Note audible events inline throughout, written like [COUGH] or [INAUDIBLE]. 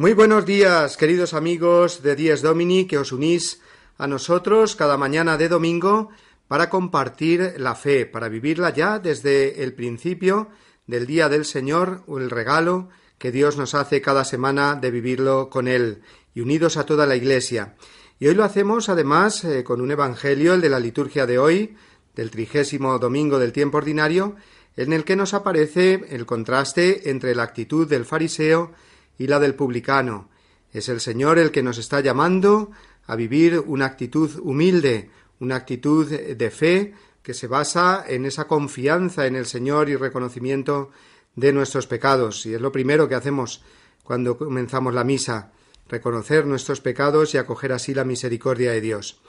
Muy buenos días, queridos amigos de Dies Domini, que os unís a nosotros cada mañana de domingo para compartir la fe, para vivirla ya desde el principio del Día del Señor, o el regalo que Dios nos hace cada semana de vivirlo con Él y unidos a toda la Iglesia. Y hoy lo hacemos además eh, con un Evangelio, el de la liturgia de hoy, del trigésimo domingo del tiempo ordinario, en el que nos aparece el contraste entre la actitud del fariseo y la del publicano. Es el Señor el que nos está llamando a vivir una actitud humilde, una actitud de fe que se basa en esa confianza en el Señor y reconocimiento de nuestros pecados. Y es lo primero que hacemos cuando comenzamos la misa, reconocer nuestros pecados y acoger así la misericordia de Dios.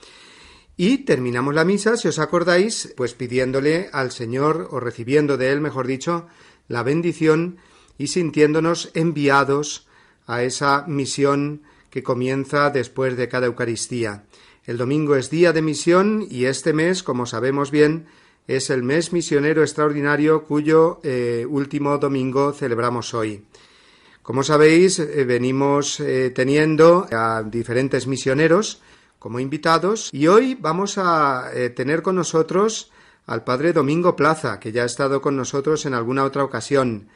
Y terminamos la misa, si os acordáis, pues pidiéndole al Señor, o recibiendo de Él, mejor dicho, la bendición y sintiéndonos enviados a esa misión que comienza después de cada Eucaristía. El domingo es día de misión y este mes, como sabemos bien, es el mes misionero extraordinario cuyo eh, último domingo celebramos hoy. Como sabéis, eh, venimos eh, teniendo a diferentes misioneros como invitados y hoy vamos a tener con nosotros al padre Domingo Plaza, que ya ha estado con nosotros en alguna otra ocasión.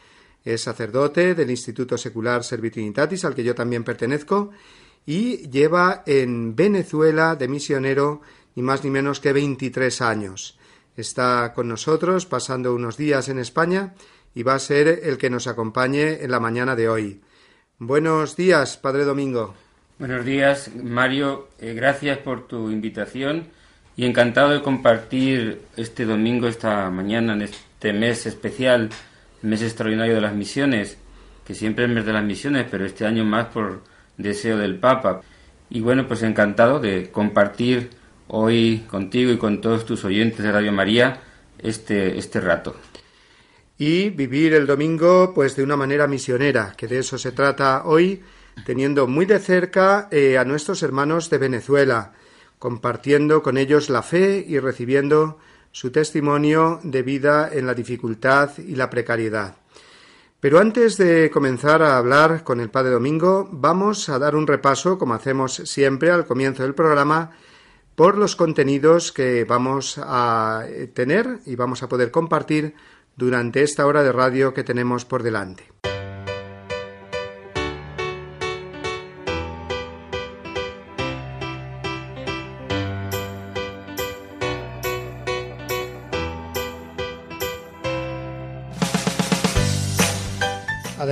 Es sacerdote del Instituto Secular Servitrinitatis, al que yo también pertenezco, y lleva en Venezuela de misionero ni más ni menos que 23 años. Está con nosotros pasando unos días en España y va a ser el que nos acompañe en la mañana de hoy. Buenos días, Padre Domingo. Buenos días, Mario. Eh, gracias por tu invitación y encantado de compartir este domingo, esta mañana, en este mes especial mes extraordinario de las misiones, que siempre es mes de las misiones, pero este año más por deseo del Papa. Y bueno, pues encantado de compartir hoy contigo y con todos tus oyentes de Radio María este, este rato. Y vivir el domingo pues de una manera misionera, que de eso se trata hoy, teniendo muy de cerca eh, a nuestros hermanos de Venezuela, compartiendo con ellos la fe y recibiendo su testimonio de vida en la dificultad y la precariedad. Pero antes de comenzar a hablar con el Padre Domingo, vamos a dar un repaso, como hacemos siempre al comienzo del programa, por los contenidos que vamos a tener y vamos a poder compartir durante esta hora de radio que tenemos por delante.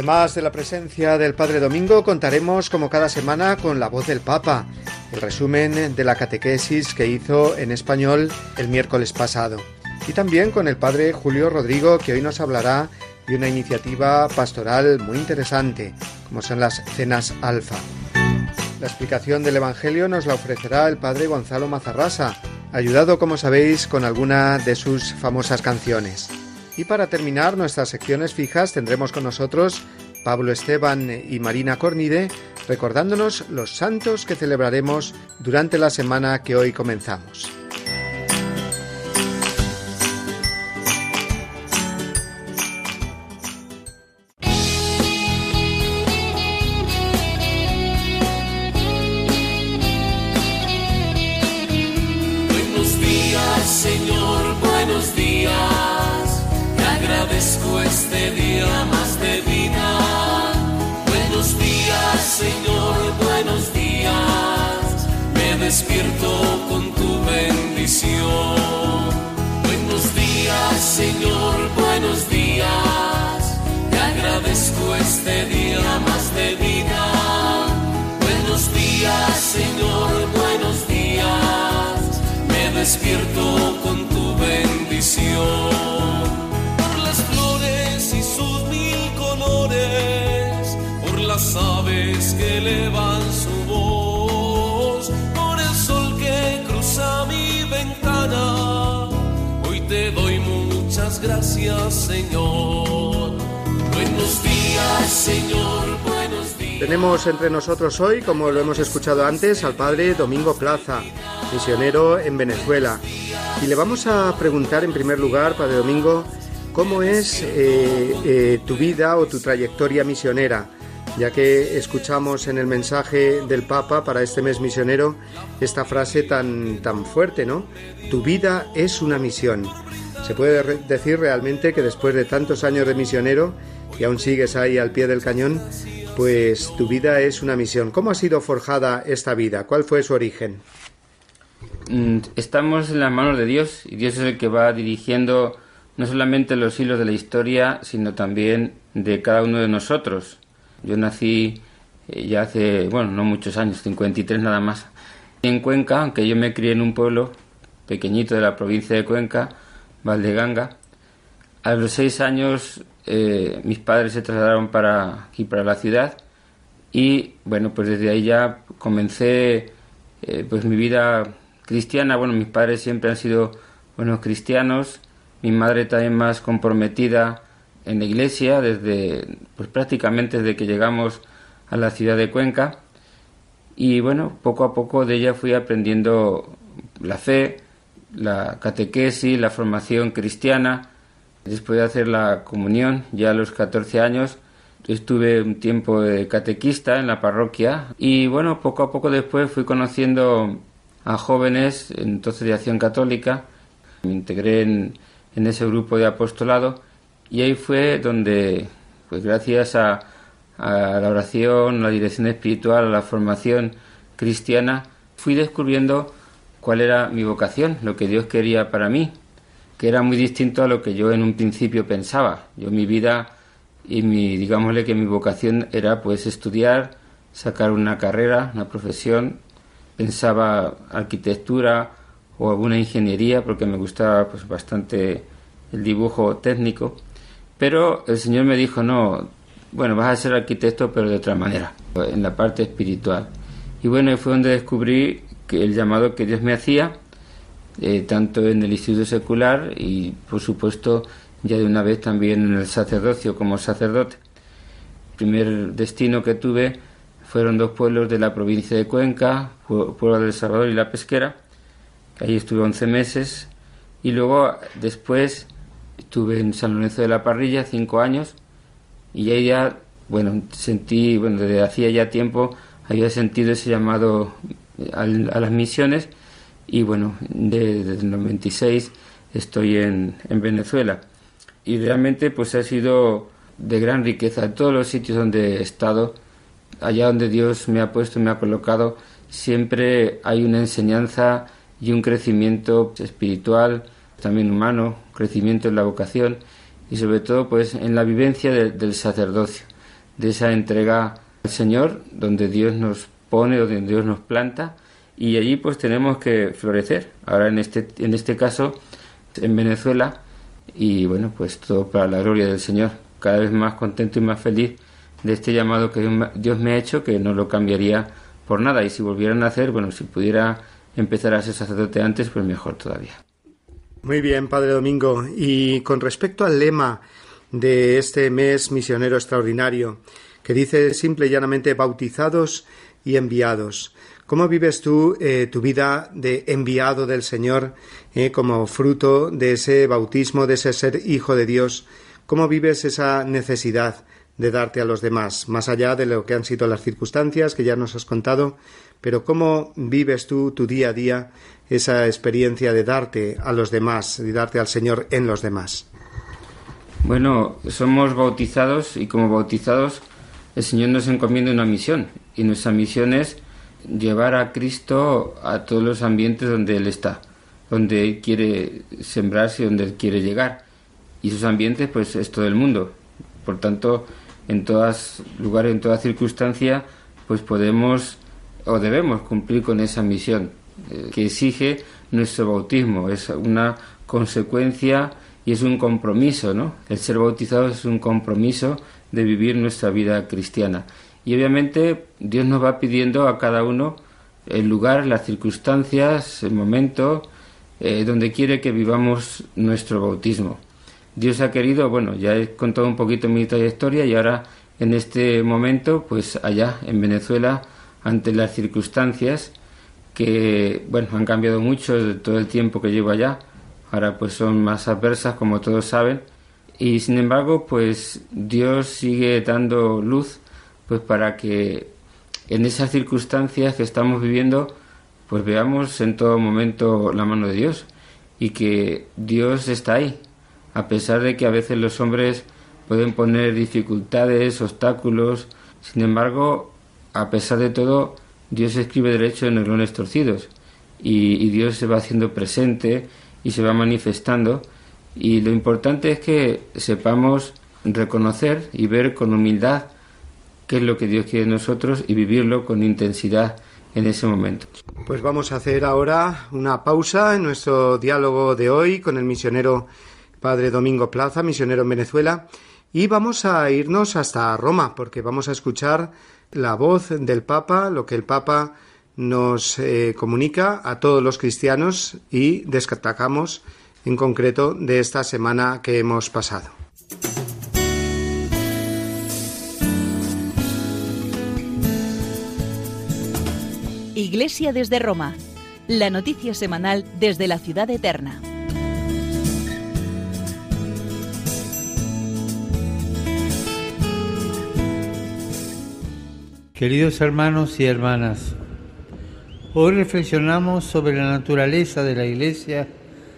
Además de la presencia del Padre Domingo, contaremos como cada semana con la voz del Papa, el resumen de la catequesis que hizo en español el miércoles pasado, y también con el Padre Julio Rodrigo, que hoy nos hablará de una iniciativa pastoral muy interesante, como son las cenas alfa. La explicación del Evangelio nos la ofrecerá el Padre Gonzalo Mazarrasa, ayudado, como sabéis, con alguna de sus famosas canciones. Y para terminar nuestras secciones fijas tendremos con nosotros Pablo Esteban y Marina Cornide recordándonos los santos que celebraremos durante la semana que hoy comenzamos. Despierto gracias, Señor. Buenos días, Señor. Buenos días. Tenemos entre nosotros hoy, como lo hemos escuchado antes, al padre Domingo Plaza, misionero en Venezuela. Y le vamos a preguntar en primer lugar, padre Domingo, ¿cómo es eh, eh, tu vida o tu trayectoria misionera? Ya que escuchamos en el mensaje del Papa para este mes misionero esta frase tan, tan fuerte, ¿no? Tu vida es una misión. Se puede decir realmente que después de tantos años de misionero y aún sigues ahí al pie del cañón, pues tu vida es una misión. ¿Cómo ha sido forjada esta vida? ¿Cuál fue su origen? Mm, Estamos en las manos de Dios y Dios es el que va dirigiendo no solamente los hilos de la historia, sino también de cada uno de nosotros. Yo nací eh, ya hace, bueno, no muchos años, 53 nada más, en Cuenca, aunque yo me crié en un pueblo pequeñito de la provincia de Cuenca, Valdeganga. A los seis años eh, mis padres se trasladaron para aquí, para la ciudad, y bueno, pues desde ahí ya comencé eh, pues mi vida cristiana. Bueno, mis padres siempre han sido buenos cristianos, mi madre también más comprometida en la iglesia desde pues prácticamente desde que llegamos a la ciudad de Cuenca. Y bueno, poco a poco de ella fui aprendiendo la fe, la catequesis, la formación cristiana. Después de hacer la comunión, ya a los 14 años, estuve un tiempo de catequista en la parroquia y bueno, poco a poco después fui conociendo a jóvenes entonces de acción católica. Me integré en, ese grupo de apostolado y ahí fue donde, pues gracias a, la oración, la dirección espiritual, la formación cristiana, fui descubriendo cuál era mi vocación, lo que Dios quería para mí, que era muy distinto a lo que yo en un principio pensaba. Yo mi vida y mi, digámosle que mi vocación era pues estudiar, sacar una carrera, una profesión, pensaba arquitectura o alguna ingeniería porque me gustaba pues bastante el dibujo técnico, pero el Señor me dijo, no, bueno, vas a ser arquitecto pero de otra manera, en la parte espiritual. Y bueno, fue donde descubrí el llamado que Dios me hacía, eh, tanto en el instituto secular y por supuesto ya de una vez también en el sacerdocio como sacerdote. El primer destino que tuve fueron dos pueblos de la provincia de Cuenca, Pu- Pueblo del Salvador y La Pesquera, que ahí estuve 11 meses, y luego después estuve en San Lorenzo de la Parrilla cinco años, y ahí ya, bueno, sentí, bueno, desde hacía ya tiempo había sentido ese llamado a las misiones, y bueno, de- desde el 96 estoy en, en Venezuela. Y realmente pues ha sido de gran riqueza. En todos los sitios donde he estado, allá donde Dios me ha puesto, me ha colocado, siempre hay una enseñanza y un crecimiento espiritual, también humano, crecimiento en la vocación y sobre todo pues en la vivencia de- del sacerdocio, de esa entrega al Señor, donde Dios nos pone, donde Dios nos planta y allí pues tenemos que florecer. Ahora en este, en este caso, en Venezuela, y bueno, pues todo para la gloria del Señor. Cada vez más contento y más feliz de este llamado que Dios me- ha hecho, que no lo cambiaría por nada. Y si volvieran a hacer, bueno, si pudiera empezar a ser sacerdote antes, pues mejor todavía. Muy bien, Padre Domingo. Y con respecto al lema de este mes misionero extraordinario, que dice simple y llanamente bautizados y enviados. ¿Cómo vives tú eh, tu vida de enviado del Señor eh, como fruto de ese bautismo, de ese ser hijo de Dios? ¿Cómo vives esa necesidad de darte a los demás, más allá de lo que han sido las circunstancias que ya nos has contado? Pero ¿cómo vives tú tu día a día esa experiencia de darte a los demás, de darte al Señor en los demás? Bueno, somos bautizados y como bautizados el Señor nos encomienda una misión y nuestra misión es llevar a Cristo a todos los ambientes donde Él está, donde Él quiere sembrarse donde Él quiere llegar. Y esos ambientes pues es todo el mundo. Por tanto, en todos lugares, en toda circunstancia, pues podemos o debemos cumplir con esa misión eh, que exige nuestro bautismo. Es una consecuencia y es un compromiso, ¿no? El ser bautizado es un compromiso de vivir nuestra vida cristiana. Y obviamente Dios nos va pidiendo a cada uno el lugar, las circunstancias, el momento, eh, donde quiere que vivamos nuestro bautismo. Dios ha querido, bueno, ya he contado un poquito mi trayectoria y ahora en este momento, pues allá en Venezuela, ante las circunstancias que, bueno, han cambiado mucho todo el tiempo que llevo allá, ahora pues son más adversas, como todos saben, y sin embargo, pues Dios sigue dando luz, pues para que en esas circunstancias que estamos viviendo, pues veamos en todo momento la mano de Dios y que Dios está ahí, a pesar de que a veces los hombres pueden poner dificultades, obstáculos, sin embargo, a pesar de todo, Dios escribe derecho en renglones torcidos y Dios se va haciendo presente y se va manifestando y lo importante es que sepamos reconocer y ver con humildad qué es lo que Dios quiere de nosotros y vivirlo con intensidad en ese momento. Pues vamos a hacer ahora una pausa en nuestro diálogo de hoy con el misionero Padre Domingo Plaza, misionero en Venezuela, y vamos a irnos hasta Roma, porque vamos a escuchar la voz del Papa, lo que el Papa nos eh, comunica a todos los cristianos y destacamos en concreto de esta semana que hemos pasado. Iglesia desde Roma, la noticia semanal desde la ciudad eterna. Queridos hermanos y hermanas, hoy reflexionamos sobre la naturaleza de la Iglesia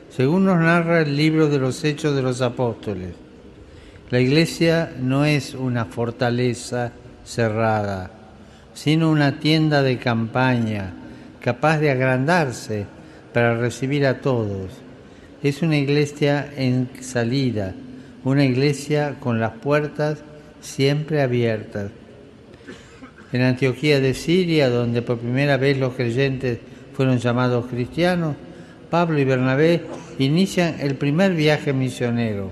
según nos narra el libro de los Hechos de los Apóstoles. La Iglesia no es una fortaleza cerrada, sino una tienda de campaña capaz de agrandarse para recibir a todos. Es una iglesia en salida, una iglesia con las puertas siempre abiertas en Antioquía de Siria, donde por primera vez los creyentes fueron llamados cristianos, Pablo y Bernabé inician el primer viaje misionero.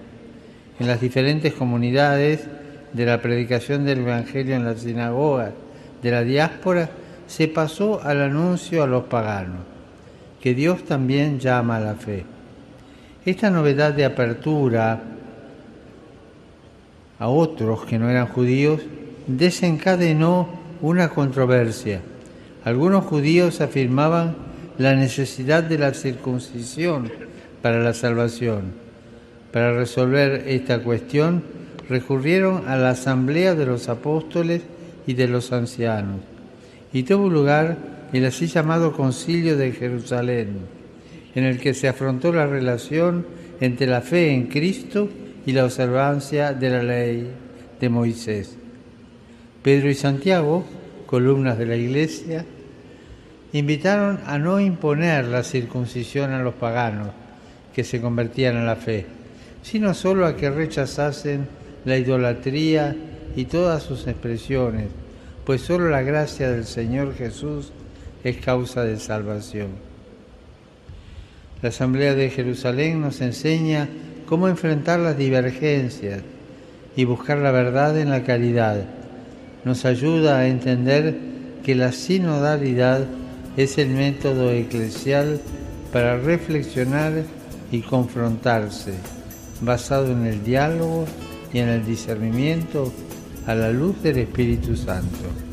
En las diferentes comunidades de la predicación del Evangelio en las sinagogas de la diáspora, se pasó al anuncio a los paganos, que Dios también llama a la fe. Esta novedad de apertura a otros que no eran judíos desencadenó una controversia. Algunos judíos afirmaban la necesidad de la circuncisión para la salvación. Para resolver esta cuestión recurrieron a la asamblea de los apóstoles y de los ancianos y tuvo lugar el así llamado concilio de Jerusalén, en el que se afrontó la relación entre la fe en Cristo y la observancia de la ley de Moisés. Pedro y Santiago, columnas de la Iglesia, invitaron a no imponer la circuncisión a los paganos que se convertían a la fe, sino solo a que rechazasen la idolatría y todas sus expresiones, pues solo la gracia del Señor Jesús es causa de salvación. La Asamblea de Jerusalén nos enseña cómo enfrentar las divergencias y buscar la verdad en la caridad nos ayuda a entender que la sinodalidad es el método eclesial para reflexionar y confrontarse, basado en el diálogo y en el discernimiento a la luz del Espíritu Santo.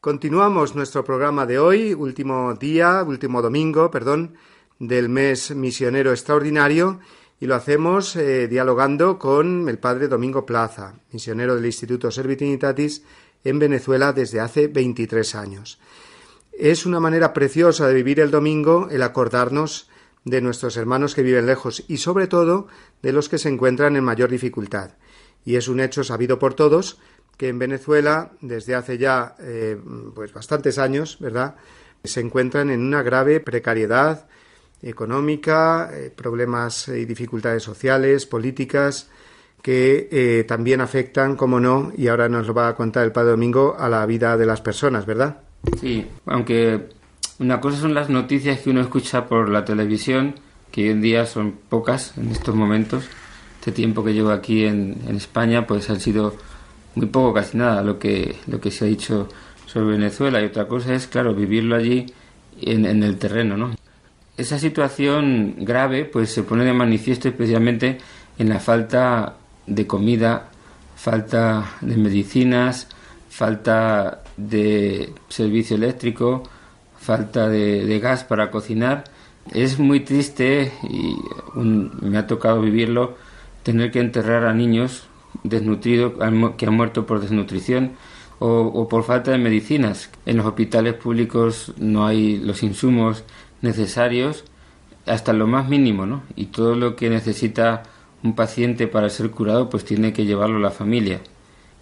Continuamos nuestro programa de hoy, último día, último domingo, perdón, del mes misionero extraordinario y lo hacemos eh, dialogando con el padre Domingo Plaza, misionero del Instituto Servitinitatis en Venezuela desde hace 23 años. Es una manera preciosa de vivir el domingo el acordarnos de nuestros hermanos que viven lejos y sobre todo de los que se encuentran en mayor dificultad. Y es un hecho sabido por todos que en Venezuela desde hace ya eh, pues bastantes años, ¿verdad? se encuentran en una grave precariedad económica, eh, problemas y dificultades sociales, políticas, que eh, también afectan, como no, y ahora nos lo va a contar el Padre Domingo, a la vida de las personas, ¿verdad? Sí, aunque una cosa son las noticias que uno escucha por la televisión, que hoy en día son pocas en estos momentos. Este tiempo que llevo aquí en, España, pues han sido muy poco, casi nada, lo que, lo que se ha dicho sobre Venezuela. Y otra cosa es, claro, vivirlo allí en, en el terreno, ¿no? Esa situación grave, pues se pone de manifiesto especialmente en la falta de comida, falta de medicinas, falta de servicio eléctrico, falta de, gas para cocinar. Es muy triste y me ha tocado vivirlo tener que enterrar a niños desnutridos que han muerto por desnutrición o, por falta de medicinas. En los hospitales públicos no hay los insumos necesarios hasta lo más mínimo, ¿no? Y todo lo que necesita un paciente para ser curado, pues tiene que llevarlo la familia.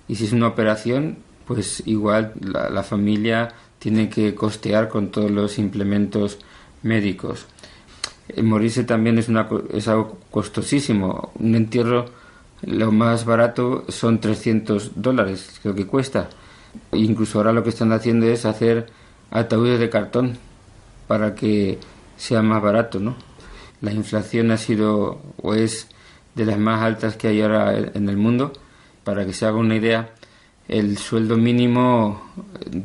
Y si es una operación, pues igual la, familia tiene que costear con todos los implementos médicos. El morirse también es, una, es algo costosísimo. Un entierro, lo más barato son 300 dólares, creo que cuesta. Incluso ahora lo que están haciendo es hacer ataúdes de cartón para que sea más barato, ¿no? La inflación ha sido o es de las más altas que hay ahora en el mundo. Para que se haga una idea, el sueldo mínimo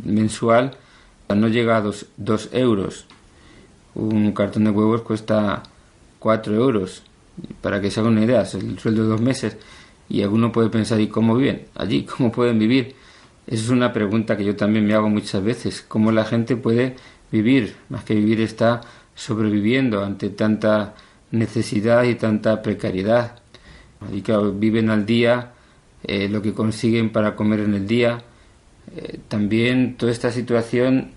mensual no llega a 2 euros. Un cartón de huevos cuesta 4 euros. Para que se haga una idea, es el sueldo de dos meses. Y alguno puede pensar, ¿y cómo viven allí? [LAUGHS] ¿Cómo pueden vivir? Esa es una pregunta que yo también me hago muchas veces. ¿Cómo la gente puede vivir? Más que vivir está sobreviviendo ante tanta necesidad y tanta precariedad y que viven al día eh, lo que consiguen para comer en el día. Eh, también toda esta situación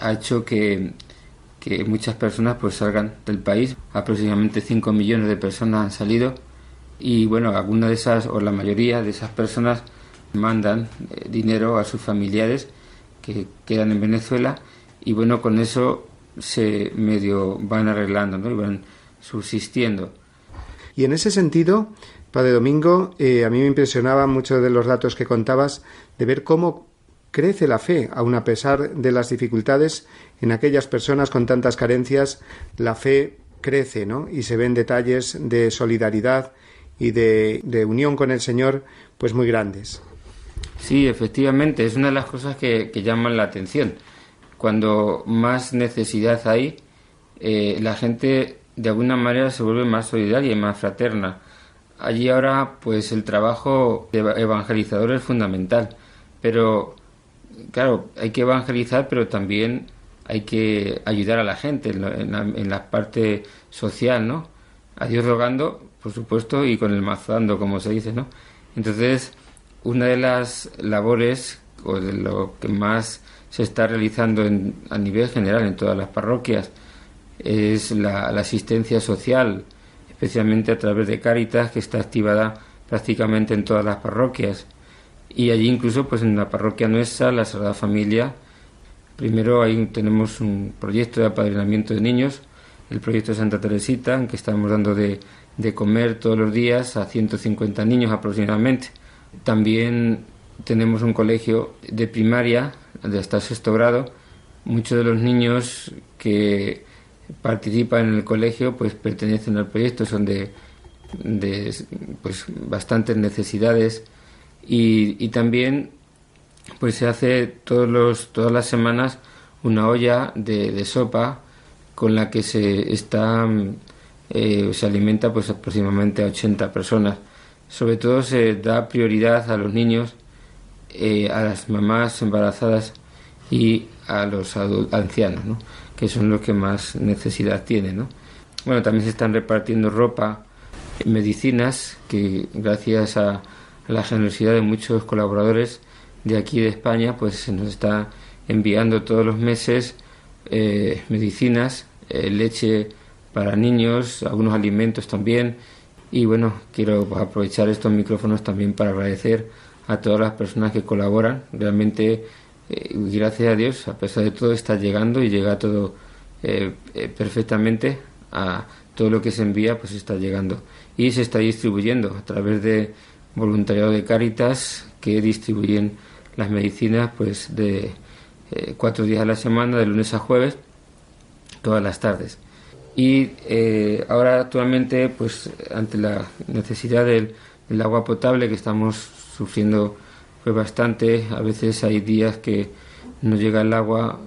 ha hecho que, que, muchas personas pues salgan del país. Aproximadamente 5 millones de personas han salido y bueno, algunas de esas o la mayoría de esas personas mandan eh, dinero a sus familiares que quedan en Venezuela y bueno, con eso se medio van arreglando ¿no? y van subsistiendo. Y en ese sentido, Padre Domingo, eh, a mí me impresionaban muchos de los datos que contabas de ver cómo crece la fe, aun a pesar de las dificultades en aquellas personas con tantas carencias, la fe crece, ¿no? Y se ven detalles de solidaridad y de, de unión con el Señor, pues muy grandes. Sí, efectivamente, es una de las cosas que, llaman la atención. Cuando más necesidad hay, eh, la gente de alguna manera se vuelve más solidaria y más fraterna. Allí ahora, pues el trabajo de evangelizador es fundamental, pero claro, hay que evangelizar, pero también hay que ayudar a la gente en la, parte social, ¿no? A Dios rogando, por supuesto, y con el mazando, como se dice, ¿no? Entonces, una de las labores, o de lo que más se está realizando a nivel general en todas las parroquias, es la asistencia social, especialmente a través de Cáritas, que está activada prácticamente en todas las parroquias. Y allí incluso pues en la parroquia nuestra, la Sagrada Familia, primero ahí tenemos un proyecto de apadrinamiento de niños, el proyecto de Santa Teresita, en que estamos dando de, de comer todos los días a 150 niños aproximadamente. También tenemos un colegio de primaria, de hasta sexto grado. Muchos de los niños que participan en el colegio pues pertenecen al proyecto, son de, de pues bastantes necesidades y, también pues se hace todos los, todas las semanas una olla de, sopa con la que se está eh, se alimenta pues aproximadamente a 80 personas. Sobre todo se da prioridad a los niños, eh, a las mamás embarazadas y a los ancianos, ¿no? que son los que más necesidad tienen. ¿no? Bueno, también se están repartiendo ropa, medicinas, que gracias a, la generosidad de muchos colaboradores de aquí de España, pues se nos está enviando todos los meses eh, medicinas, eh, leche para niños, algunos alimentos también. Y bueno, quiero aprovechar estos micrófonos también para agradecer a todas las personas que colaboran. Realmente, eh, gracias a Dios, a pesar de todo, está llegando y llega todo perfectamente a todo lo que se envía, pues está llegando y se está distribuyendo a través de voluntariado de Cáritas que distribuyen las medicinas pues de eh, cuatro días a la semana, de lunes a jueves, todas las tardes. Y eh, ahora actualmente, pues ante la necesidad del, agua potable que estamos sufriendo pues bastante, a veces hay días que no llega el agua,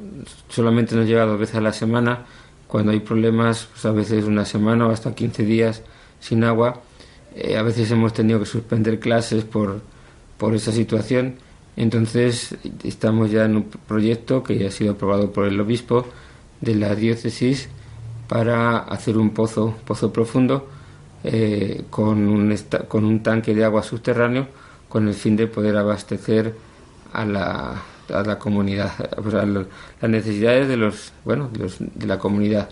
solamente nos llega dos veces a la semana, cuando hay problemas, pues a veces una semana o hasta 15 días sin agua. Eh, a veces hemos tenido que suspender clases por, por esa situación. Entonces estamos ya en un proyecto que ya ha sido aprobado por el obispo de la diócesis para hacer un pozo, pozo profundo eh, con, un con un tanque de agua subterráneo con el fin de poder abastecer a la, a la comunidad, [LAUGHS] pues a las necesidades de los, bueno, de, los, de la comunidad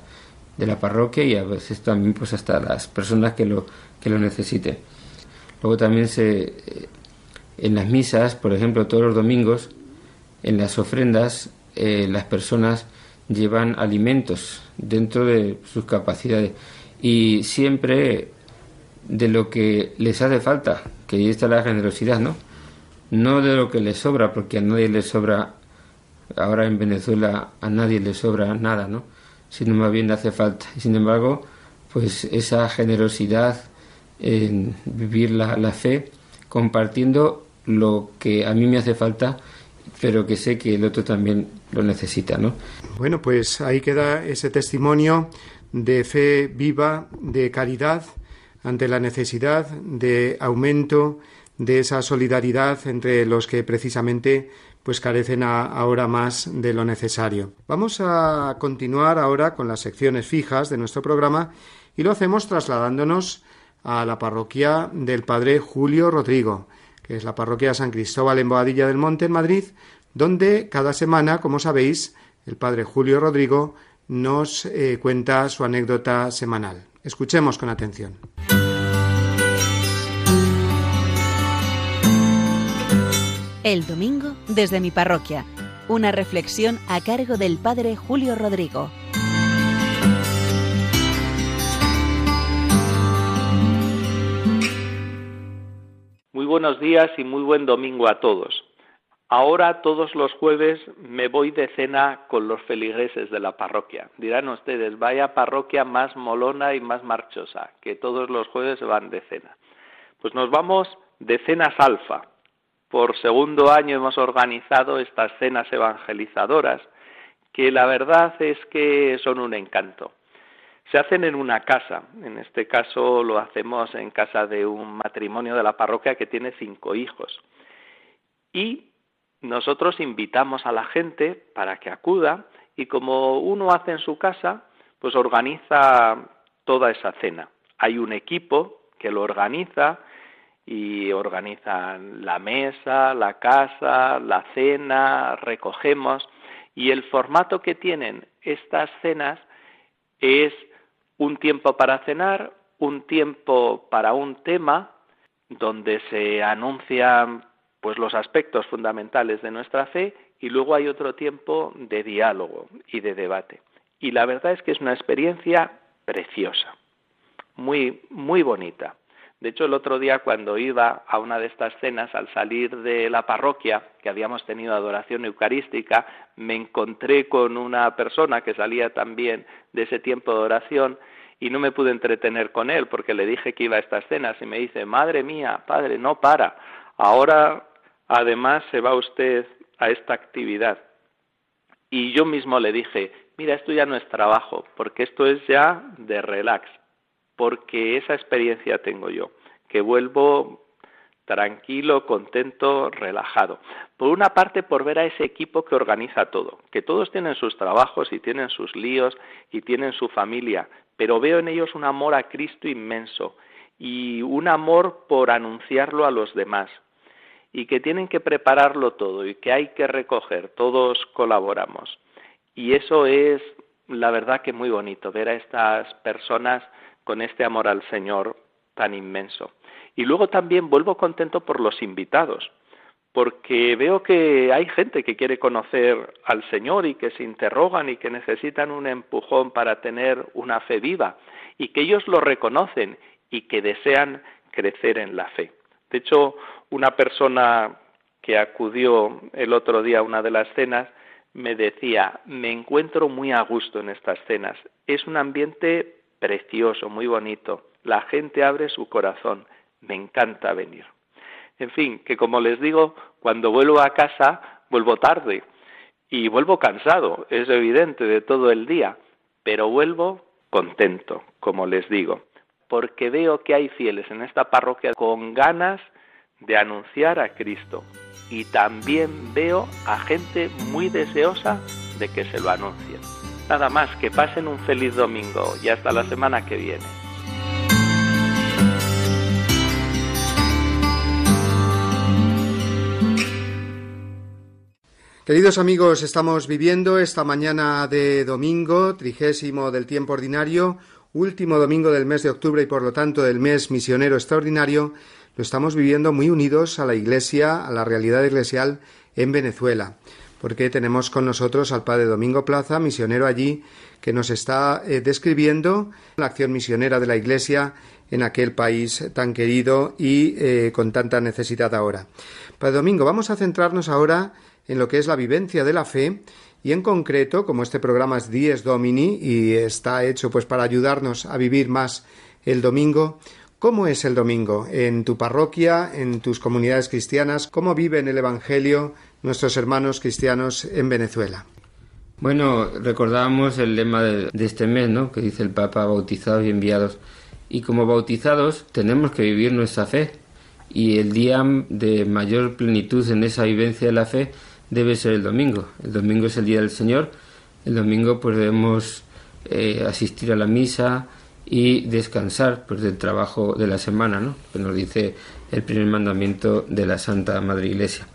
de la parroquia y a veces también pues hasta las personas que lo, que lo necesiten. Luego también se, eh, en las misas, por ejemplo, todos los domingos, en las ofrendas, eh, las personas llevan alimentos dentro de sus capacidades y siempre de lo que les hace falta, que ahí está la generosidad, ¿no? No de lo que les sobra, porque a nadie le sobra, ahora en Venezuela a nadie le sobra nada, ¿no? Sino más bien le hace falta. Y sin embargo, pues esa generosidad en vivir la, la fe, compartiendo lo que a mí me hace falta, pero que sé que el otro también lo necesita, ¿no? Bueno, pues ahí queda ese testimonio de fe viva, de caridad ante la necesidad de aumento de esa solidaridad entre los que precisamente pues carecen ahora más de lo necesario. Vamos a continuar ahora con las secciones fijas de nuestro programa y lo hacemos trasladándonos a la parroquia del Padre Julio Rodrigo, que es la parroquia San Cristóbal en Boadilla del Monte en Madrid, donde cada semana, como sabéis, el Padre Julio Rodrigo nos eh, cuenta su anécdota semanal. Escuchemos con atención. El domingo desde mi parroquia. Una reflexión a cargo del Padre Julio Rodrigo. Muy buenos días y muy buen domingo a todos. Ahora todos los jueves me voy de cena con los feligreses de la parroquia. Dirán ustedes, vaya parroquia más molona y más marchosa, que todos los jueves van de cena. Pues nos vamos de cenas alfa, por segundo año hemos organizado estas cenas evangelizadoras, que la verdad es que son un encanto. Se hacen en una casa, en este caso lo hacemos en casa de un matrimonio de la parroquia que tiene cinco hijos. Y nosotros invitamos a la gente para que acuda y como uno hace en su casa, pues organiza toda esa cena. Hay un equipo que lo organiza, y organizan la mesa, la casa, la cena, recogemos y el formato que tienen estas cenas es un tiempo para cenar, un tiempo para un tema donde se anuncian pues los aspectos fundamentales de nuestra fe y luego hay otro tiempo de diálogo y de debate. Y la verdad es que es una experiencia preciosa, muy muy bonita. De hecho, el otro día cuando iba a una de estas cenas, al salir de la parroquia, que habíamos tenido adoración eucarística, me encontré con una persona que salía también de ese tiempo de oración y no me pude entretener con él porque le dije que iba a estas cenas y me dice, madre mía, padre, no para, ahora además se va usted a esta actividad. Y yo mismo le dije, mira, esto ya no es trabajo, porque esto es ya de relax, porque esa experiencia tengo yo, que vuelvo tranquilo, contento, relajado. Por una parte, por ver a ese equipo que organiza todo, que todos tienen sus trabajos y tienen sus líos y tienen su familia, pero veo en ellos un amor a Cristo inmenso y un amor por anunciarlo a los demás y que tienen que prepararlo todo y que hay que recoger, todos colaboramos. Y eso es la verdad que muy bonito, ver a estas personas con este amor al Señor tan inmenso. Y luego también vuelvo contento por los invitados, porque veo que hay gente que quiere conocer al Señor y que se interrogan y que necesitan un empujón para tener una fe viva y que ellos lo reconocen y que desean crecer en la fe. De hecho, una persona que acudió el otro día a una de las cenas me decía, me encuentro muy a gusto en estas cenas. Es un ambiente precioso, muy bonito. La gente abre su corazón me encanta venir. En fin, que como les digo, cuando vuelvo a casa, vuelvo tarde y vuelvo cansado, es evidente, de todo el día, pero vuelvo contento, como les digo, porque veo que hay fieles en esta parroquia con ganas de anunciar a Cristo y también veo a gente muy deseosa de que se lo anuncien. Nada más, que pasen un feliz domingo y hasta la semana que viene. Queridos amigos, estamos viviendo esta mañana de domingo, trigésimo del tiempo ordinario, último domingo del mes de octubre y por lo tanto del mes misionero extraordinario, lo estamos viviendo muy unidos a la Iglesia, a la realidad eclesial en Venezuela, porque tenemos con nosotros al Padre Domingo Plaza, misionero allí, que nos está eh, describiendo la acción misionera de la Iglesia en aquel país tan querido y eh, con tanta necesidad ahora. Padre Domingo, vamos a centrarnos ahora en lo que es la vivencia de la fe y en concreto, como este programa es Dies Domini y está hecho pues para ayudarnos a vivir más el domingo, ¿cómo es el domingo en tu parroquia, en tus comunidades cristianas? ¿Cómo viven el Evangelio nuestros hermanos cristianos en Venezuela? Bueno, recordábamos el lema de, de este mes, ¿no? Que dice el Papa, bautizados y enviados. Y como bautizados tenemos que vivir nuestra fe. Y el día de mayor plenitud en esa vivencia de la fe debe ser el domingo. El domingo es el día del Señor. El domingo pues debemos eh, asistir a la misa y descansar pues del trabajo de la semana, ¿no? Que nos dice el primer mandamiento de la Santa Madre Iglesia.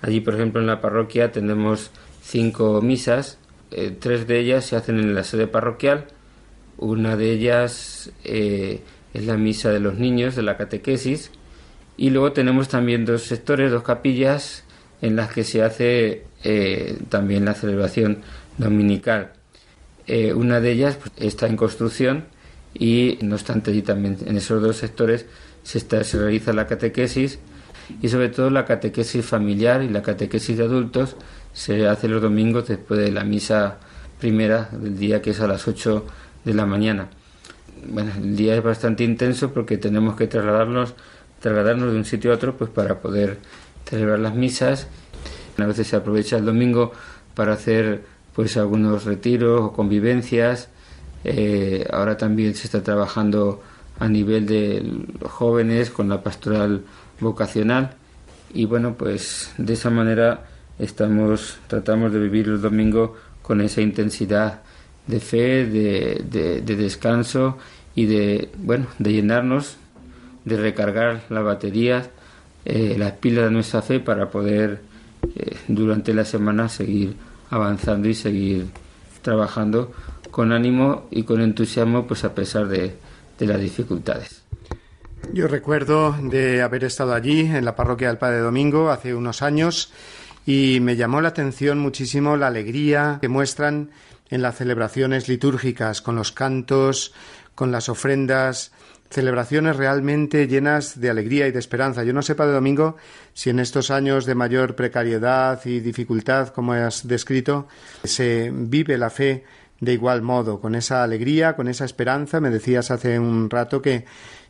Allí, por ejemplo, en la parroquia tenemos cinco misas. Eh, tres de ellas se hacen en la sede parroquial. Una de ellas eh, es la misa de los niños de la catequesis. Y luego tenemos también dos sectores, dos capillas en las que se hace eh, también la celebración dominical. Eh, una de ellas pues, está en construcción y no obstante allí también en esos dos sectores se, se realiza la catequesis y sobre todo la catequesis familiar y la catequesis de adultos se hace los domingos después de la misa primera del día que es a las 8 de la mañana. Bueno, el día es bastante intenso porque tenemos que trasladarnos, trasladarnos de un sitio a otro pues para poder celebrar las misas. A veces se aprovecha el domingo para hacer pues algunos retiros o convivencias. Eh, ahora también se está trabajando a nivel de jóvenes con la pastoral vocacional y bueno pues de esa manera estamos tratamos de vivir el domingo con esa intensidad de fe de, de descanso y de bueno de llenarnos de recargar la batería eh, las pilas de nuestra fe para poder eh, durante la semana seguir avanzando y seguir trabajando con ánimo y con entusiasmo pues a pesar de, de las dificultades. Yo recuerdo de haber estado allí en la parroquia del Padre Domingo hace unos años y me llamó la atención muchísimo la alegría que muestran en las celebraciones litúrgicas, con los cantos, con las ofrendas, celebraciones realmente llenas de alegría y de esperanza. Yo no sé, Padre Domingo, si en estos años de mayor precariedad y dificultad, como has descrito, se vive la fe de igual modo, con esa alegría, con esa esperanza. Me decías hace un rato que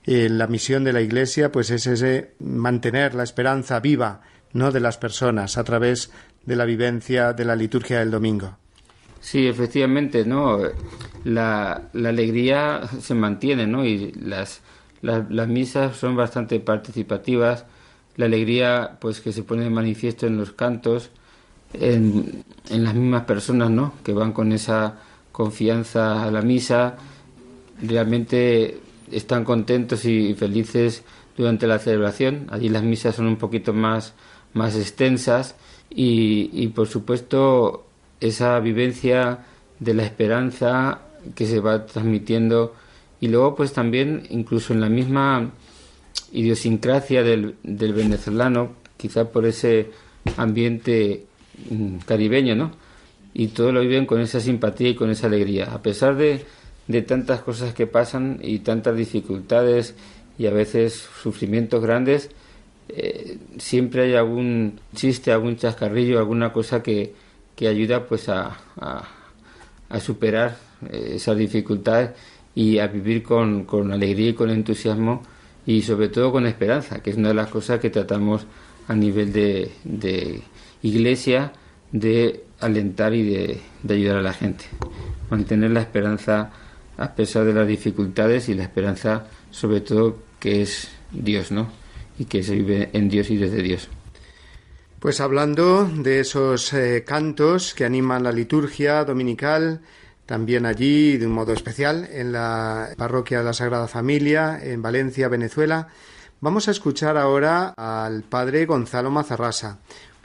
eh, la misión de la Iglesia pues es ese mantener la esperanza viva no de las personas a través de la vivencia de la liturgia del domingo. Sí, efectivamente, ¿no? La, alegría se mantiene, ¿no? Y las, las, misas son bastante participativas. La alegría, pues, que se pone de manifiesto en los cantos, en, en las mismas personas, ¿no? Que van con esa confianza a la misa, realmente están contentos y felices durante la celebración. Allí las misas son un poquito más, más extensas y, y por supuesto esa vivencia de la esperanza que se va transmitiendo y luego pues también incluso en la misma idiosincrasia del, del venezolano, quizá por ese ambiente mm, caribeño, ¿no? Y todo lo viven con esa simpatía y con esa alegría. A pesar de, de tantas cosas que pasan y tantas dificultades y a veces sufrimientos grandes, eh, siempre hay algún chiste, algún chascarrillo, alguna cosa que, que ayuda pues a, a, superar eh, esas dificultades y a vivir con, con, alegría y con entusiasmo y sobre todo con esperanza, que es una de las cosas que tratamos a nivel de, de iglesia de alentar y de, de, ayudar a la gente. Mantener la esperanza a pesar de las dificultades y la esperanza sobre todo que es Dios, ¿no? Y que se vive en Dios y desde Dios. Pues hablando de esos eh, cantos que animan la liturgia dominical, también allí de un modo especial en la parroquia de la Sagrada Familia en Valencia, Venezuela, vamos a escuchar ahora al padre Gonzalo Mazarrasa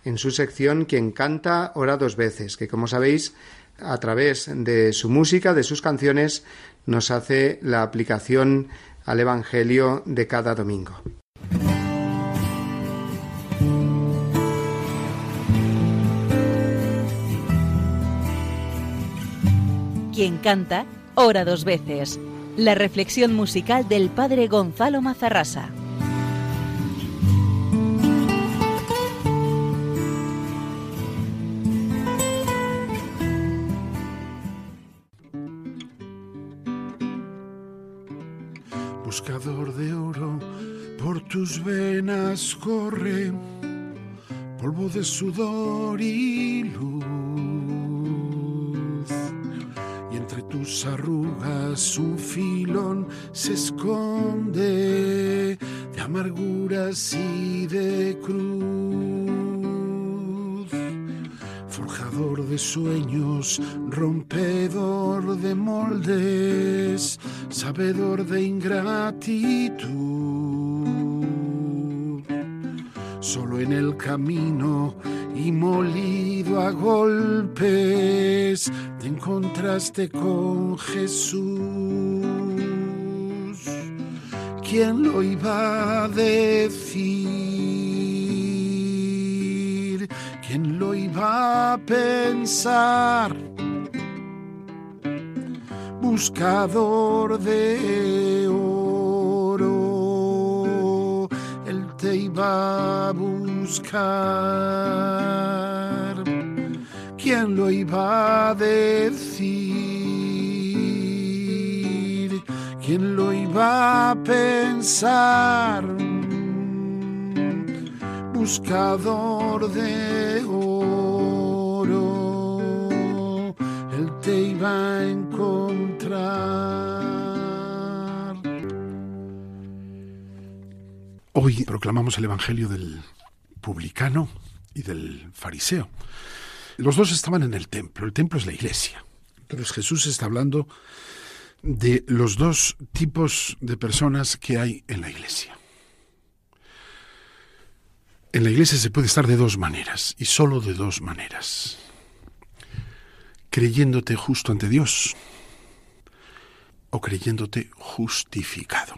en su sección Quien canta ora dos veces, que como sabéis a través de su música, de sus canciones, nos hace la aplicación al Evangelio de cada domingo. Quien canta, ora dos veces. La reflexión musical del padre Gonzalo Mazarrasa. Buscador de oro, por tus venas corre polvo de sudor y luz arrugas un filón se esconde de amarguras y de cruz. Forjador de sueños, rompedor de moldes, sabedor de ingratitud. Solo en el camino y molido a golpes te encontraste con Jesús. ¿Quién lo iba a decir? ¿Quién lo iba a pensar? Buscador de oro, iba a buscar. ¿Quién lo iba a decir? ¿Quién lo iba a pensar? Buscador de oro, él te iba a encontrar. Hoy proclamamos el Evangelio del publicano y del fariseo. Los dos estaban en el templo, el templo es la iglesia. Entonces Jesús está hablando de los dos tipos de personas que hay en la iglesia. En la iglesia se puede estar de dos maneras, y solo de dos maneras. Creyéndote justo ante Dios o creyéndote justificado,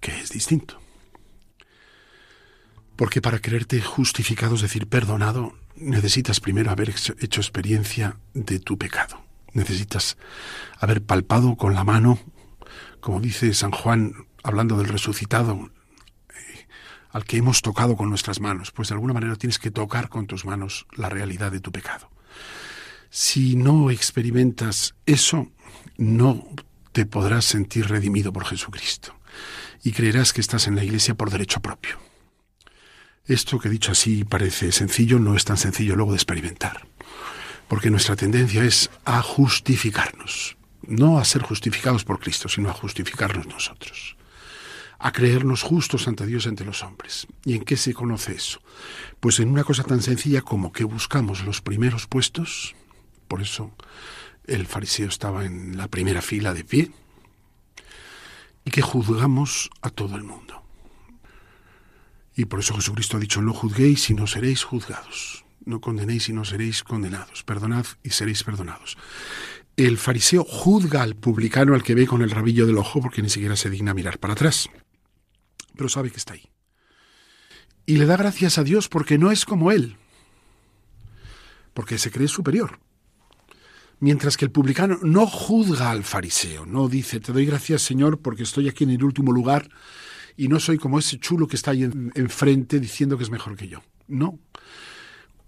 que es distinto. Porque para creerte justificado, es decir, perdonado, necesitas primero haber hecho experiencia de tu pecado. Necesitas haber palpado con la mano, como dice San Juan, hablando del resucitado, eh, al que hemos tocado con nuestras manos. Pues de alguna manera tienes que tocar con tus manos la realidad de tu pecado. Si no experimentas eso, no te podrás sentir redimido por Jesucristo. y creerás que estás en la iglesia por derecho propio. Esto que he dicho así parece sencillo, no es tan sencillo luego de experimentar, porque nuestra tendencia es a justificarnos, no a ser justificados por Cristo, sino a justificarnos nosotros, a creernos justos ante Dios ante los hombres. ¿Y en qué se conoce eso? Pues en una cosa tan sencilla como que buscamos los primeros puestos, por eso el fariseo estaba en la primera fila de pie, y que juzgamos a todo el mundo. Y por eso Jesucristo ha dicho, no juzguéis y no seréis juzgados, no condenéis y no seréis condenados, perdonad y seréis perdonados. El fariseo juzga al publicano al que ve con el rabillo del ojo porque ni siquiera se digna mirar para atrás, pero sabe que está ahí. Y le da gracias a Dios porque no es como él, porque se cree superior. Mientras que el publicano no juzga al fariseo, no dice, te doy gracias Señor porque estoy aquí en el último lugar y no soy como ese chulo que está ahí enfrente diciendo que es mejor que yo. No.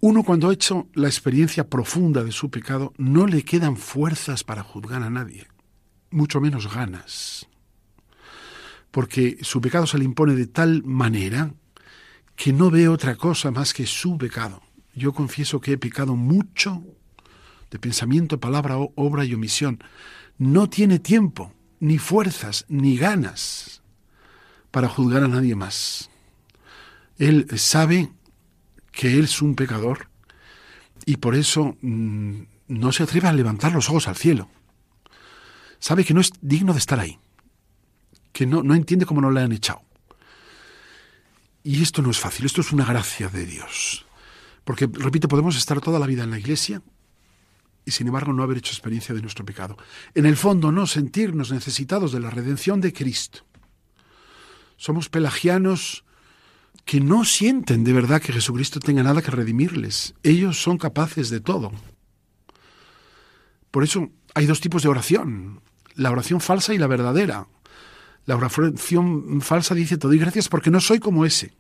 Uno cuando ha hecho la experiencia profunda de su pecado, no le quedan fuerzas para juzgar a nadie, mucho menos ganas. Porque su pecado se le impone de tal manera que no ve otra cosa más que su pecado. Yo confieso que he pecado mucho de pensamiento, palabra, obra y omisión. No tiene tiempo, ni fuerzas, ni ganas para juzgar a nadie más. Él sabe que él es un pecador y por eso mm, no se atreve a levantar los ojos al cielo. Sabe que no es digno de estar ahí, que no, no entiende cómo no le han echado. Y esto no es fácil, esto es una gracia de Dios. Porque, repito, podemos estar toda la vida en la iglesia y sin embargo no haber hecho experiencia de nuestro pecado. En el fondo, no sentirnos necesitados de la redención de Cristo. Somos pelagianos que no sienten de verdad que Jesucristo tenga nada que redimirles. Ellos son capaces de todo. Por eso hay dos tipos de oración, la oración falsa y la verdadera. La oración falsa dice, te doy gracias porque no soy como ese,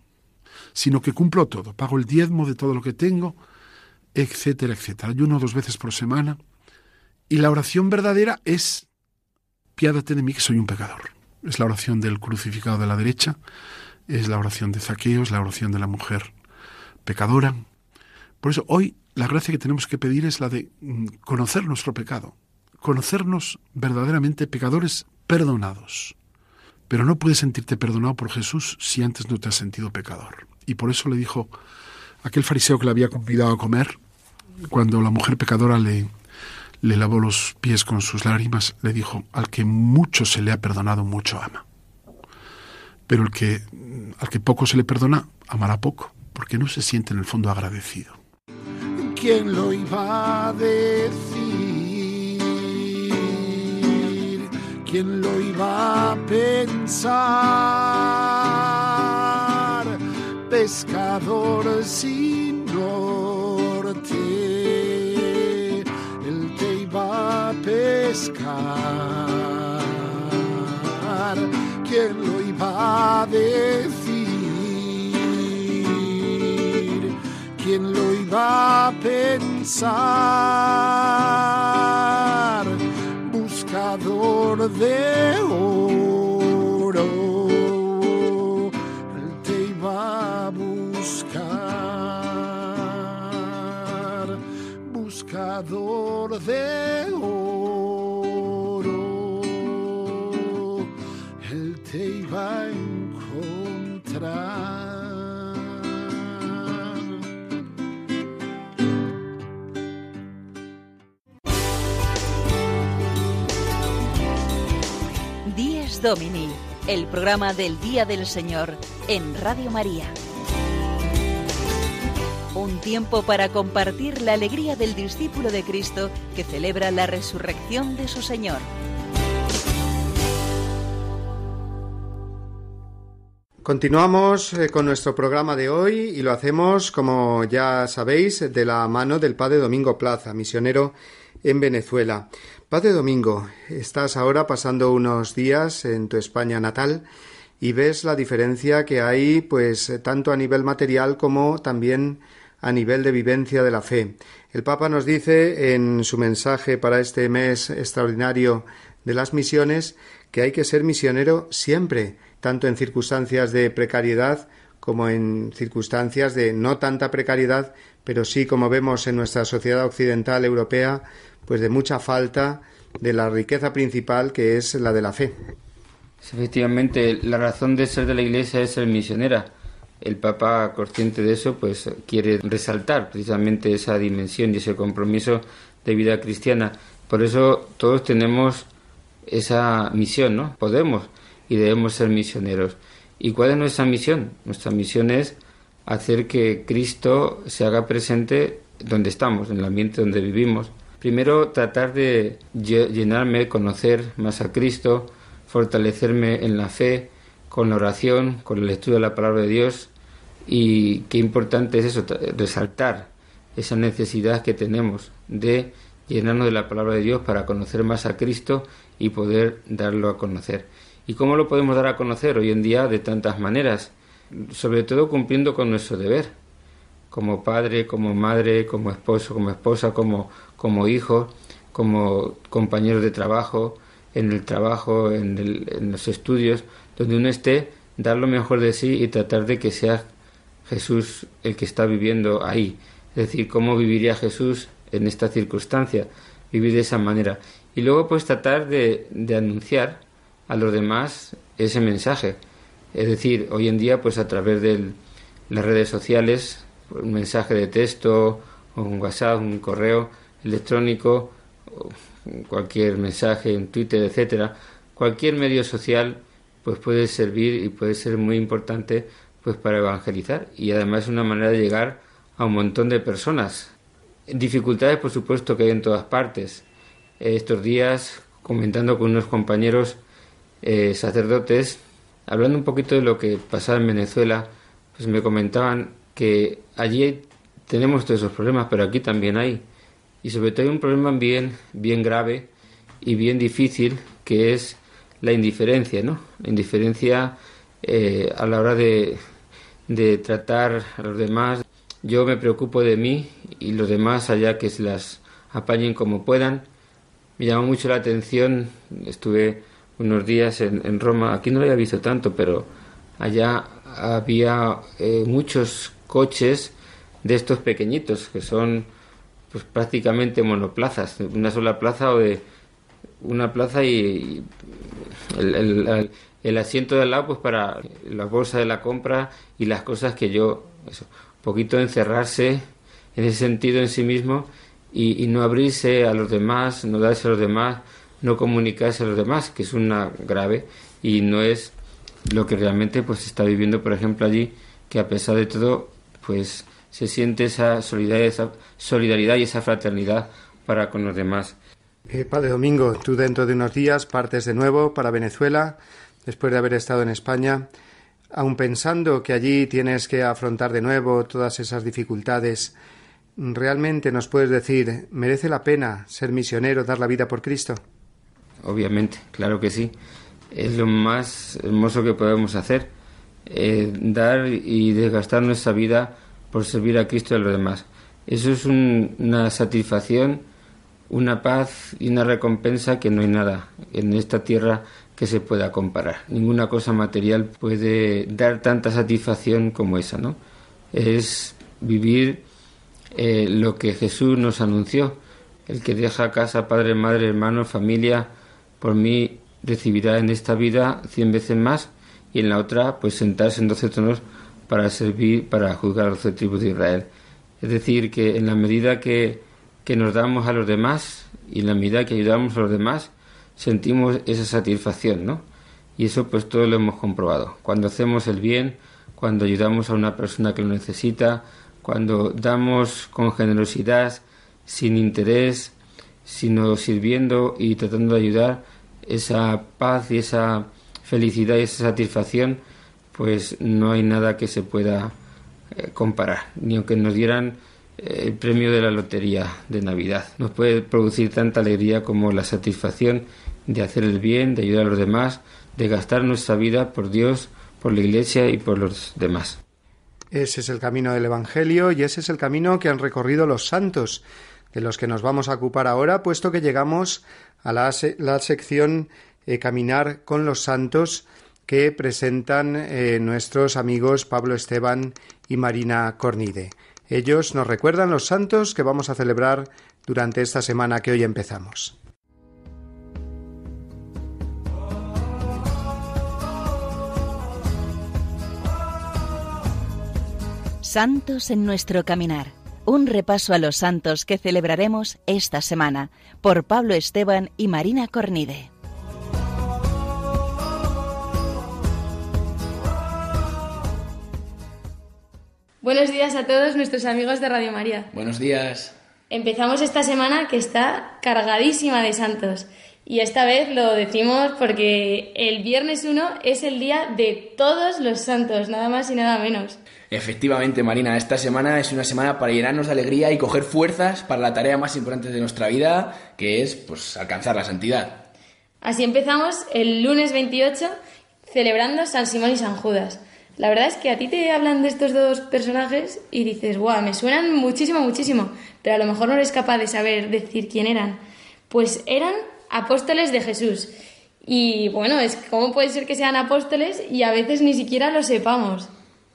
sino que cumplo todo, pago el diezmo de todo lo que tengo, etcétera, etcétera. Ayuno dos veces por semana. Y la oración verdadera es, piádate de mí que soy un pecador es la oración del crucificado de la derecha, es la oración de Zaqueo, es la oración de la mujer pecadora. Por eso hoy la gracia que tenemos que pedir es la de mm, conocer nuestro pecado, conocernos verdaderamente pecadores perdonados. Pero no puedes sentirte perdonado por Jesús si antes no te has sentido pecador. Y por eso le dijo aquel fariseo que le había convidado a comer, cuando la mujer pecadora le, le lavó los pies con sus lágrimas, le dijo, al que mucho se le ha perdonado, mucho ama. Pero el que, al que poco se le perdona, amará poco, porque no se siente en el fondo agradecido. ¿Quién lo iba a decir? ¿Quién lo iba a pensar? Pescador sin norte pescar. ¿Quién lo iba a decir? ¿Quién lo iba a pensar? Buscador de oro, él te iba a buscar. Buscador de oro, él te iba a encontrar. Dies Domini, el programa del Día del Señor en Radio María. Tiempo para compartir la alegría del discípulo de Cristo que celebra la resurrección de su Señor. Continuamos eh, con nuestro programa de hoy y lo hacemos, como ya sabéis, de la mano del Padre Domingo Plaza, misionero en Venezuela. Padre Domingo, estás ahora pasando unos días en tu España natal y ves la diferencia que hay, pues, tanto a nivel material como también a nivel de vivencia de la fe. El Papa nos dice en su mensaje para este mes extraordinario de las misiones que hay que ser misionero siempre, tanto en circunstancias de precariedad como en circunstancias de no tanta precariedad, pero sí, como vemos en nuestra sociedad occidental europea, pues de mucha falta de la riqueza principal que es la de la fe. Efectivamente, la razón de ser de la Iglesia es ser misionera. El Papa, consciente de eso, pues quiere resaltar precisamente esa dimensión y ese compromiso de vida cristiana. Por eso todos tenemos esa misión, ¿no? Podemos y debemos ser misioneros. ¿Y cuál es nuestra misión? Nuestra misión es hacer que Cristo se haga presente donde estamos, en el ambiente donde vivimos. Primero, tratar de llenarme, conocer más a Cristo, fortalecerme en la fe, con la oración, con la lectura de la palabra de Dios. Y qué importante es eso, resaltar esa necesidad que tenemos de llenarnos de la palabra de Dios para conocer más a Cristo y poder darlo a conocer. ¿Y cómo lo podemos dar a conocer hoy en día? De tantas maneras, sobre todo cumpliendo con nuestro deber, como padre, como madre, como esposo, como esposa, como, como hijo, como compañero de trabajo, en el trabajo, en, en los estudios, donde uno esté, dar lo mejor de sí y tratar de que sea Jesús el que está viviendo ahí. Es decir, cómo viviría Jesús en esta circunstancia, vivir de esa manera. Y luego pues tratar de, anunciar a los demás ese mensaje. Es decir, hoy en día pues a través de las redes sociales, un mensaje de texto, un WhatsApp, un correo electrónico, cualquier mensaje en Twitter, etcétera, cualquier medio social pues puede servir y puede ser muy importante pues para evangelizar y además es una manera de llegar a un montón de personas Dificultades, por supuesto, que hay en todas partes. Estos días, comentando con unos compañeros eh, sacerdotes, hablando un poquito de lo que pasaba en Venezuela, pues me comentaban que allí tenemos todos esos problemas, pero aquí también hay. Y sobre todo hay un problema bien, bien grave y bien difícil, que es la indiferencia, ¿no? La indiferencia eh, a la hora de, de tratar a los demás, yo me preocupo de mí y los demás allá que se las apañen como puedan. Me llamó mucho la atención, estuve unos días en, Roma, aquí no lo había visto tanto, pero allá había eh, muchos coches de estos pequeñitos que son pues prácticamente monoplazas, una sola plaza o de una plaza y, el, asiento de al lado pues para la bolsa de la compra y las cosas que yo poquito encerrarse en ese sentido en sí mismo y, no abrirse a los demás, no darse a los demás, no comunicarse a los demás, que es una grave y no es lo que realmente pues está viviendo, por ejemplo, allí, que a pesar de todo, pues se siente esa solidaridad, esa solidaridad y esa fraternidad para con los demás. Eh, padre Domingo, tú dentro de unos días partes de nuevo para Venezuela, después de haber estado en España aun pensando que allí tienes que afrontar de nuevo todas esas dificultades, ¿realmente nos puedes decir, merece la pena ser misionero, dar la vida por Cristo? Obviamente, claro que sí. Es lo más hermoso que podemos hacer, eh, dar y desgastar nuestra vida por servir a Cristo y a los demás. Eso es una satisfacción, una paz y una recompensa que no hay nada en esta tierra que se pueda comparar. Ninguna cosa material puede dar tanta satisfacción como esa, ¿no? Es vivir eh, lo que Jesús nos anunció. El que deja casa, padre, madre, hermano, familia, por mí recibirá en esta vida cien veces más y en la otra, pues sentarse en doce tronos para servir, para juzgar a los tribus de Israel. Es decir, que en la medida que, que nos damos a los demás y la medida que ayudamos a los demás, sentimos esa satisfacción, ¿no? Y eso pues todo lo hemos comprobado. Cuando hacemos el bien, cuando ayudamos a una persona que lo necesita, cuando damos con generosidad, sin interés, sino sirviendo y tratando de ayudar, esa paz y esa felicidad y esa satisfacción, pues no hay nada que se pueda eh, comparar, ni aunque nos dieran el premio de la lotería de Navidad. Nos puede producir tanta alegría como la satisfacción de hacer el bien, de ayudar a los demás, de gastar nuestra vida por Dios, por la Iglesia y por los demás. Ese es el camino del Evangelio y ese es el camino que han recorrido los santos, de los que nos vamos a ocupar ahora, puesto que llegamos a la, sección eh, Caminar con los Santos que presentan eh, nuestros amigos Pablo Esteban y Marina Cornide. Ellos nos recuerdan los santos que vamos a celebrar durante esta semana que hoy empezamos. Santos en nuestro caminar. Un repaso a los santos que celebraremos esta semana por Pablo Esteban y Marina Cornide. Buenos días a todos nuestros amigos de Radio María. Buenos días. Empezamos esta semana que está cargadísima de santos. Y esta vez lo decimos porque el viernes 1 es el día de todos los santos, nada más y nada menos. Efectivamente, Marina, esta semana es una semana para llenarnos de alegría y coger fuerzas para la tarea más importante de nuestra vida, que es pues alcanzar la santidad. Así empezamos el lunes 28 celebrando San Simón y San Judas. La verdad es que a ti te hablan de estos dos personajes y dices, guau, me suenan muchísimo, muchísimo, pero a lo mejor no eres capaz de saber decir quién eran. Pues eran apóstoles de Jesús. Y bueno, es cómo puede ser que sean apóstoles y a veces ni siquiera lo sepamos.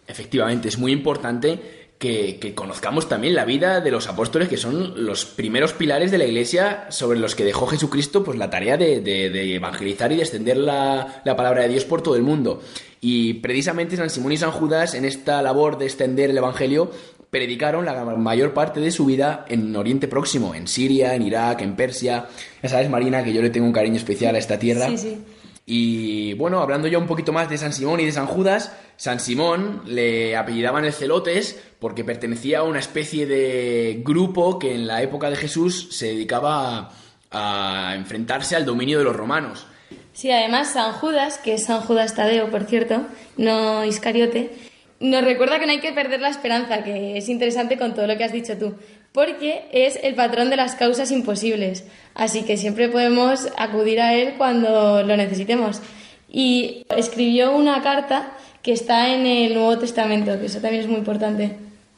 Efectivamente, es muy importante que, conozcamos también la vida de los apóstoles, que son los primeros pilares de la Iglesia sobre los que dejó Jesucristo pues, la tarea de, evangelizar y de extender la, la, palabra de Dios por todo el mundo. Y precisamente San Simón y San Judas, en esta labor de extender el Evangelio, predicaron la mayor parte de su vida en Oriente Próximo, en Siria, en Irak, en Persia. Ya sabes, Marina, que yo le tengo un cariño especial a esta tierra. Sí, sí. Y bueno, hablando ya un poquito más de San Simón y de San Judas, San Simón le apellidaban el Celotes porque pertenecía a una especie de grupo que en la época de Jesús se dedicaba a, enfrentarse al dominio de los romanos. Sí, además San Judas, que es San Judas Tadeo, por cierto, no Iscariote, nos recuerda que no hay que perder la esperanza, que es interesante con todo lo que has dicho tú, porque es el patrón de las causas imposibles, así que siempre podemos acudir a él cuando lo necesitemos. Y escribió una carta que está en el Nuevo Testamento, que eso también es muy importante.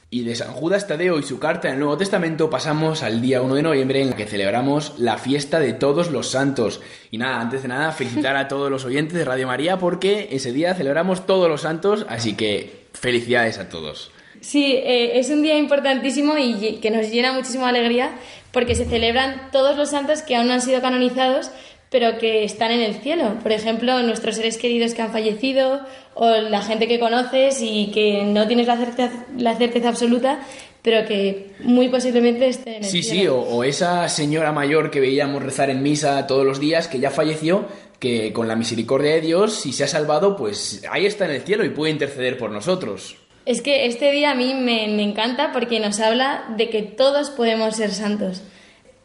Y de San Judas Tadeo y su carta en el Nuevo Testamento pasamos al día 1 de noviembre en el que celebramos la fiesta de todos los santos. Y nada, antes de nada, felicitar a todos los oyentes de Radio María porque ese día celebramos todos los santos, así que felicidades a todos. Sí, eh, es un día importantísimo y que nos llena muchísima alegría porque se celebran todos los santos que aún no han sido canonizados, pero que están en el cielo. Por ejemplo, nuestros seres queridos que han fallecido o la gente que conoces y que no tienes la certeza, la certeza absoluta, pero que muy posiblemente esté en el sí, cielo. Sí, o, o esa señora mayor que veíamos rezar en misa todos los días, que ya falleció, que con la misericordia de Dios, si se ha salvado, pues ahí está en el cielo y puede interceder por nosotros. Es que este día a mí me, encanta porque nos habla de que todos podemos ser santos.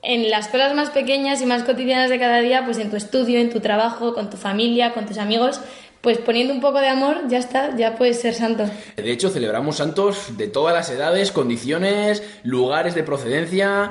En las cosas más pequeñas y más cotidianas de cada día, pues en tu estudio, en tu trabajo, con tu familia, con tus amigos, pues poniendo un poco de amor, ya está, ya puedes ser santo. De hecho, celebramos santos de todas las edades, condiciones, lugares de procedencia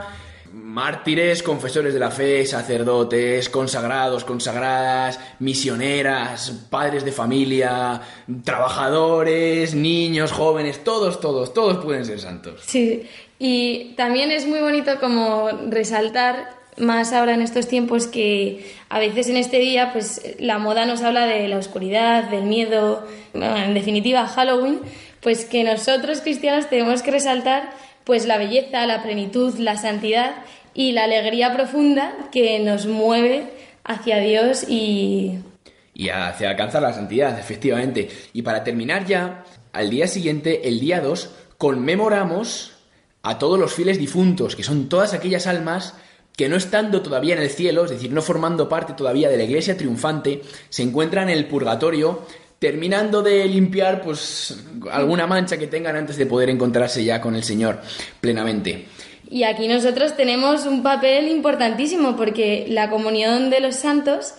mártires, confesores de la fe, sacerdotes, consagrados, consagradas, misioneras, padres de familia, trabajadores, niños, jóvenes, todos, todos, todos pueden ser santos. Sí, y también es muy bonito como resaltar más ahora en estos tiempos que a veces en este día pues la moda nos habla de la oscuridad, del miedo, en definitiva Halloween, pues que nosotros cristianos tenemos que resaltar pues la belleza, la plenitud, la santidad y la alegría profunda que nos mueve hacia Dios y... Y hacia alcanzar la santidad, efectivamente. Y para terminar ya, al día siguiente, el día 2, conmemoramos a todos los fieles difuntos, que son todas aquellas almas que no estando todavía en el cielo, es decir, no formando parte todavía de la iglesia triunfante, se encuentran en el purgatorio terminando de limpiar pues alguna mancha que tengan antes de poder encontrarse ya con el Señor plenamente. Y aquí nosotros tenemos un papel importantísimo porque la comunión de los santos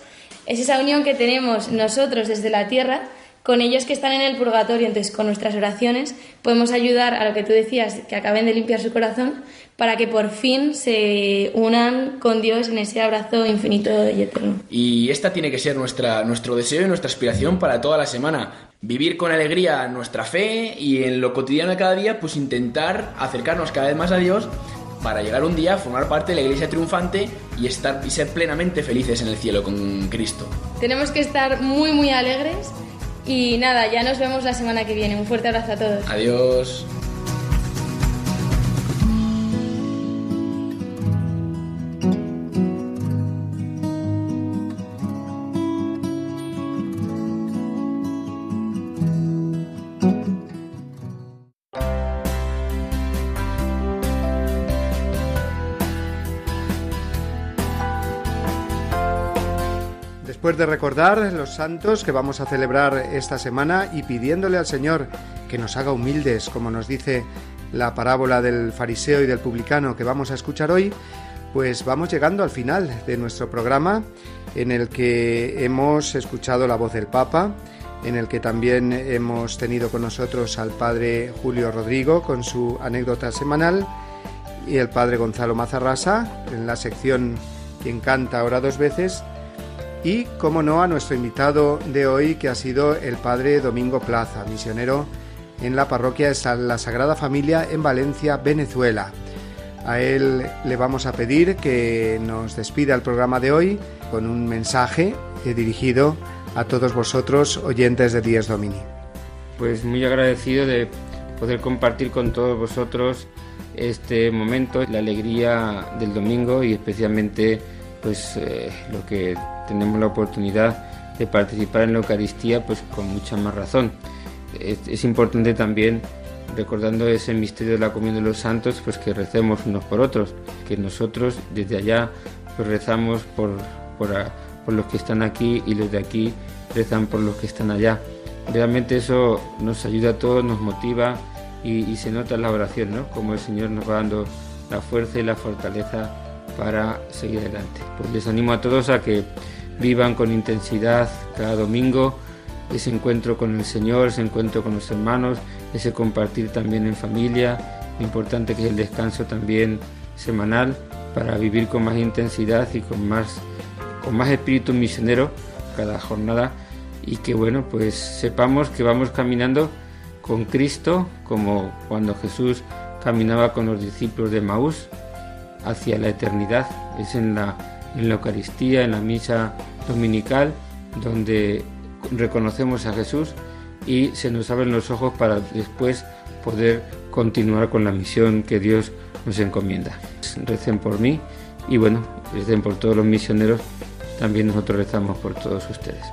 es esa unión que tenemos nosotros desde la tierra con ellos que están en el purgatorio. Entonces, con nuestras oraciones podemos ayudar a lo que tú decías, que acaben de limpiar su corazón, para que por fin se unan con Dios en ese abrazo infinito y eterno. Y esta tiene que ser nuestra, nuestro deseo y nuestra aspiración para toda la semana. Vivir con alegría nuestra fe y en lo cotidiano de cada día, pues intentar acercarnos cada vez más a Dios para llegar un día a formar parte de la iglesia triunfante y, estar, y ser plenamente felices en el cielo con Cristo. Tenemos que estar muy, muy alegres y nada, ya nos vemos la semana que viene. Un fuerte abrazo a todos. Adiós. De recordar los santos que vamos a celebrar esta semana y pidiéndole al Señor que nos haga humildes, como nos dice la parábola del fariseo y del publicano que vamos a escuchar hoy, pues vamos llegando al final de nuestro programa en el que hemos escuchado la voz del Papa, en el que también hemos tenido con nosotros al Padre Julio Rodrigo con su anécdota semanal y el Padre Gonzalo Mazarrasa en la sección Quien canta ahora dos veces y, como no, a nuestro invitado de hoy, que ha sido el padre Domingo Plaza, misionero en la parroquia de la Sagrada Familia en Valencia, Venezuela. A él le vamos a pedir que nos despida el programa de hoy con un mensaje dirigido a todos vosotros, oyentes de Díez Domini. Pues muy agradecido de poder compartir con todos vosotros este momento, la alegría del domingo y especialmente pues eh, lo que tenemos la oportunidad de participar en la Eucaristía pues con mucha más razón. Es, importante también recordando ese misterio de la comunión de los santos pues que recemos unos por otros, que nosotros desde allá pues rezamos por, por, los que están aquí y los de aquí rezan por los que están allá. Realmente eso nos ayuda a todos, nos motiva y, se nota en la oración, ¿no? Como el Señor nos va dando la fuerza y la fortaleza para seguir adelante. Pues les animo a todos a que vivan con intensidad cada domingo ese encuentro con el Señor, ese encuentro con los hermanos, ese compartir también en familia, lo importante que es el descanso también semanal para vivir con más intensidad y con más, con más espíritu misionero cada jornada y que bueno, pues sepamos que vamos caminando con Cristo como cuando Jesús caminaba con los discípulos de Maús hacia la eternidad. Es en la en la Eucaristía, en la misa dominical, donde reconocemos a Jesús y se nos abren los ojos para después poder continuar con la misión que Dios nos encomienda. Recen por mí y bueno, recen por todos los misioneros, también nosotros rezamos por todos ustedes.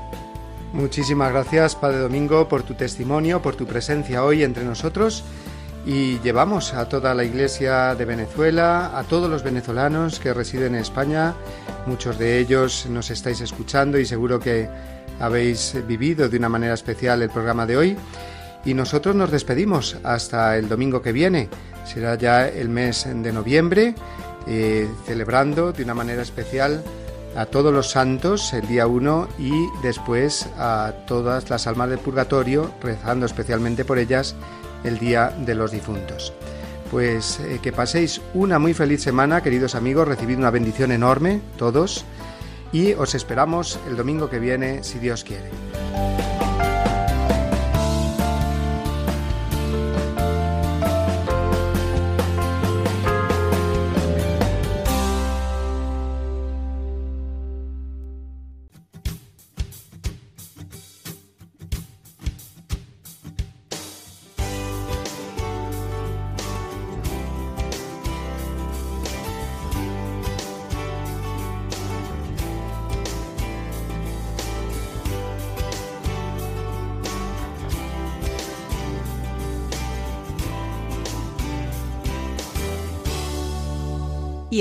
Muchísimas gracias, Padre Domingo, por tu testimonio, por tu presencia hoy entre nosotros y llevamos a toda la Iglesia de Venezuela, a todos los venezolanos que residen en España, muchos de ellos nos estáis escuchando y seguro que habéis vivido de una manera especial el programa de hoy. Y nosotros nos despedimos hasta el domingo que viene, será ya el mes de noviembre, eh, celebrando de una manera especial a todos los santos el día 1 y después a todas las almas del purgatorio, rezando especialmente por ellas el Día de los Difuntos. Pues eh, que paséis una muy feliz semana, queridos amigos, recibid una bendición enorme todos y os esperamos el domingo que viene, si Dios quiere.